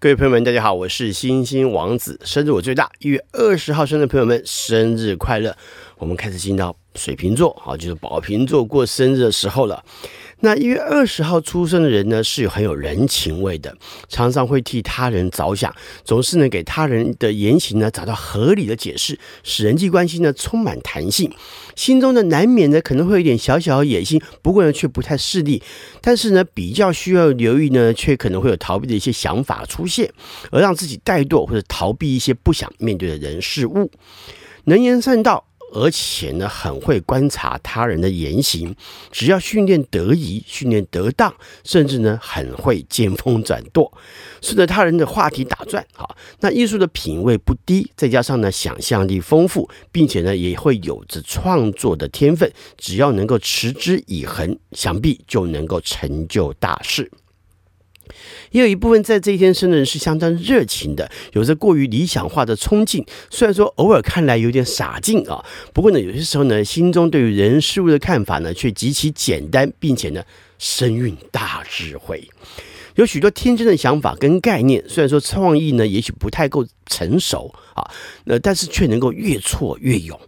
各位朋友们，大家好，我是星星王子，生日我最大，一月二十号生日朋友们，生日快乐！我们开始进到水瓶座，好，就是宝瓶座过生日的时候了。那一月二十号出生的人呢，是有很有人情味的，常常会替他人着想，总是能给他人的言行呢找到合理的解释，使人际关系呢充满弹性。心中呢难免呢可能会有一点小小的野心，不过呢却不太势利。但是呢比较需要留意呢，却可能会有逃避的一些想法出现，而让自己怠惰或者逃避一些不想面对的人事物。能言善道。而且呢，很会观察他人的言行，只要训练得宜、训练得当，甚至呢，很会见风转舵，顺着他人的话题打转。好，那艺术的品味不低，再加上呢，想象力丰富，并且呢，也会有着创作的天分，只要能够持之以恒，想必就能够成就大事。也有一部分在这一天生的人是相当热情的，有着过于理想化的冲劲。虽然说偶尔看来有点傻劲啊，不过呢，有些时候呢，心中对于人事物的看法呢，却极其简单，并且呢，深蕴大智慧，有许多天真的想法跟概念。虽然说创意呢，也许不太够成熟啊，那但是却能够越挫越勇。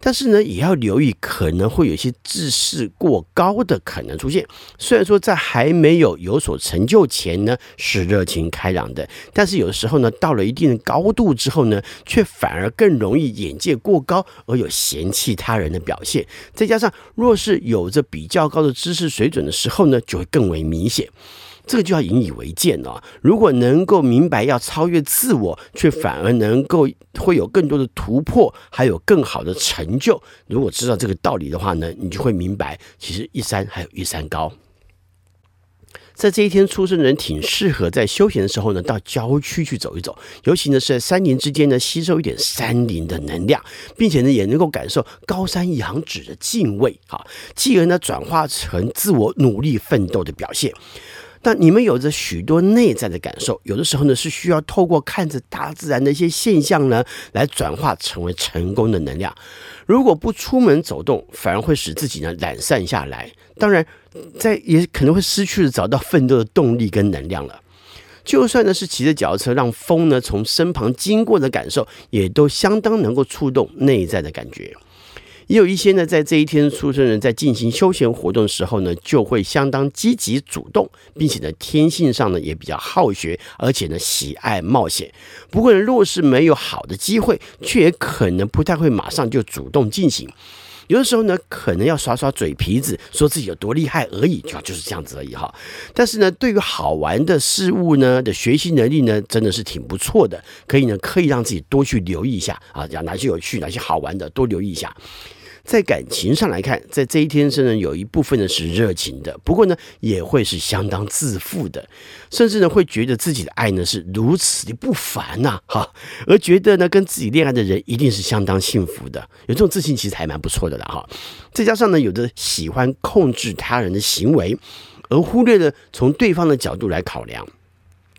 但是呢，也要留意可能会有一些自视过高的可能出现。虽然说在还没有有所成就前呢，是热情开朗的，但是有的时候呢，到了一定的高度之后呢，却反而更容易眼界过高而有嫌弃他人的表现。再加上若是有着比较高的知识水准的时候呢，就会更为明显。这个就要引以为鉴了。如果能够明白要超越自我，却反而能够会有更多的突破，还有更好的成就。如果知道这个道理的话呢，你就会明白，其实一山还有一山高。在这一天出生的人，挺适合在休闲的时候呢，到郊区去走一走，尤其呢是在山林之间呢，吸收一点山林的能量，并且呢也能够感受高山仰止的敬畏，哈，继而呢转化成自我努力奋斗的表现。那你们有着许多内在的感受，有的时候呢是需要透过看着大自然的一些现象呢，来转化成为成功的能量。如果不出门走动，反而会使自己呢懒散下来。当然，在也可能会失去了找到奋斗的动力跟能量了。就算呢是骑着脚车，让风呢从身旁经过的感受，也都相当能够触动内在的感觉。也有一些呢，在这一天出生人，在进行休闲活动的时候呢，就会相当积极主动，并且呢，天性上呢也比较好学，而且呢喜爱冒险。不过呢，若是没有好的机会，却也可能不太会马上就主动进行。有的时候呢，可能要耍耍嘴皮子，说自己有多厉害而已，就就是这样子而已哈。但是呢，对于好玩的事物呢的学习能力呢，真的是挺不错的，可以呢，可以让自己多去留意一下啊，讲哪些有趣，哪些好玩的，多留意一下。在感情上来看，在这一天生人有一部分呢是热情的，不过呢也会是相当自负的，甚至呢会觉得自己的爱呢是如此的不凡呐，哈，而觉得呢跟自己恋爱的人一定是相当幸福的，有这种自信其实还蛮不错的了哈。再加上呢有的喜欢控制他人的行为，而忽略了从对方的角度来考量，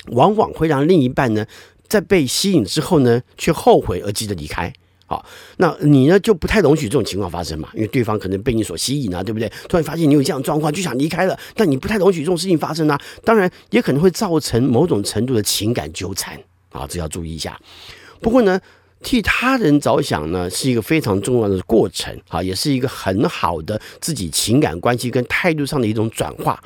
往往会让另一半呢在被吸引之后呢却后悔而急着离开。好，那你呢就不太容许这种情况发生嘛？因为对方可能被你所吸引啊，对不对？突然发现你有这样状况，就想离开了，但你不太容许这种事情发生啊。当然，也可能会造成某种程度的情感纠缠啊，这要注意一下。不过呢，替他人着想呢，是一个非常重要的过程啊，也是一个很好的自己情感关系跟态度上的一种转化。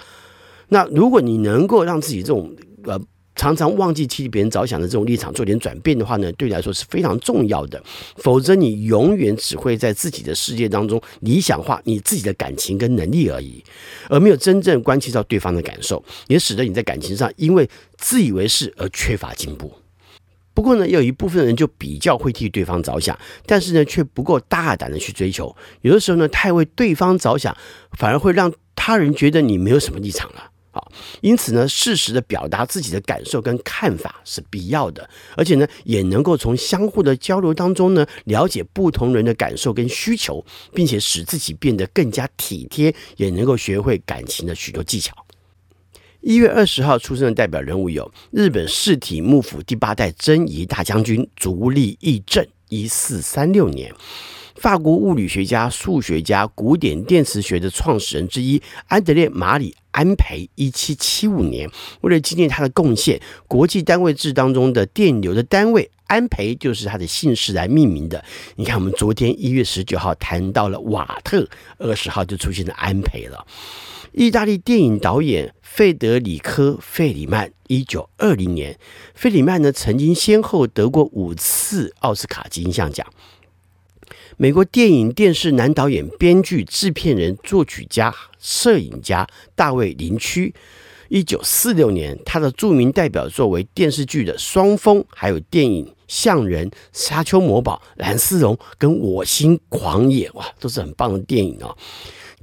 那如果你能够让自己这种呃。常常忘记替别人着想的这种立场做点转变的话呢，对你来说是非常重要的。否则，你永远只会在自己的世界当中理想化你自己的感情跟能力而已，而没有真正关系到对方的感受，也使得你在感情上因为自以为是而缺乏进步。不过呢，有一部分人就比较会替对方着想，但是呢，却不够大胆的去追求。有的时候呢，太为对方着想，反而会让他人觉得你没有什么立场了。好，因此呢，适时的表达自己的感受跟看法是必要的，而且呢，也能够从相互的交流当中呢，了解不同人的感受跟需求，并且使自己变得更加体贴，也能够学会感情的许多技巧。一月二十号出生的代表人物有日本室体幕府第八代真仪大将军足利义政，一四三六年。法国物理学家、数学家、古典电磁学的创始人之一安德烈·马里·安培，一七七五年，为了纪念他的贡献，国际单位制当中的电流的单位安培就是他的姓氏来命名的。你看，我们昨天一月十九号谈到了瓦特，二十号就出现了安培了。意大利电影导演费德里科·费里曼，一九二零年，费里曼呢曾经先后得过五次奥斯卡金像奖。美国电影电视男导演、编剧、制片人、作曲家、摄影家大卫·林区，一九四六年，他的著名代表作为电视剧的《双峰》，还有电影《象人》《沙丘魔堡》《蓝丝绒》跟《我心狂野》，哇，都是很棒的电影哦。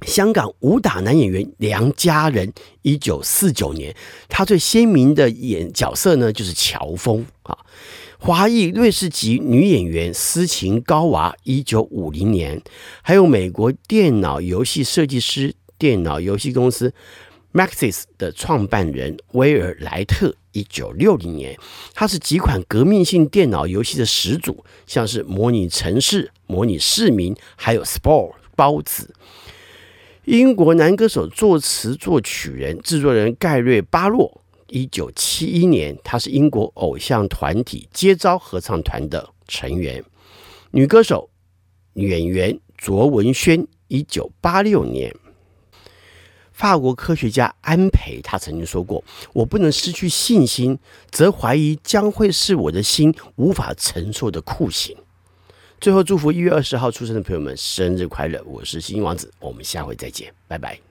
香港武打男演员梁家仁，一九四九年，他最鲜明的演角色呢，就是乔峰啊。华裔瑞士籍女演员斯琴高娃，一九五零年，还有美国电脑游戏设计师、电脑游戏公司 Maxis 的创办人威尔莱特，一九六零年，他是几款革命性电脑游戏的始祖，像是模拟城市、模拟市民，还有 Spore 包子。英国男歌手、作词、作曲人、制作人盖瑞·巴洛。一九七一年，他是英国偶像团体接招合唱团的成员。女歌手、演员卓文萱。一九八六年，法国科学家安培，他曾经说过：“我不能失去信心，则怀疑将会是我的心无法承受的酷刑。”最后，祝福一月二十号出生的朋友们生日快乐！我是星星王子，我们下回再见，拜拜。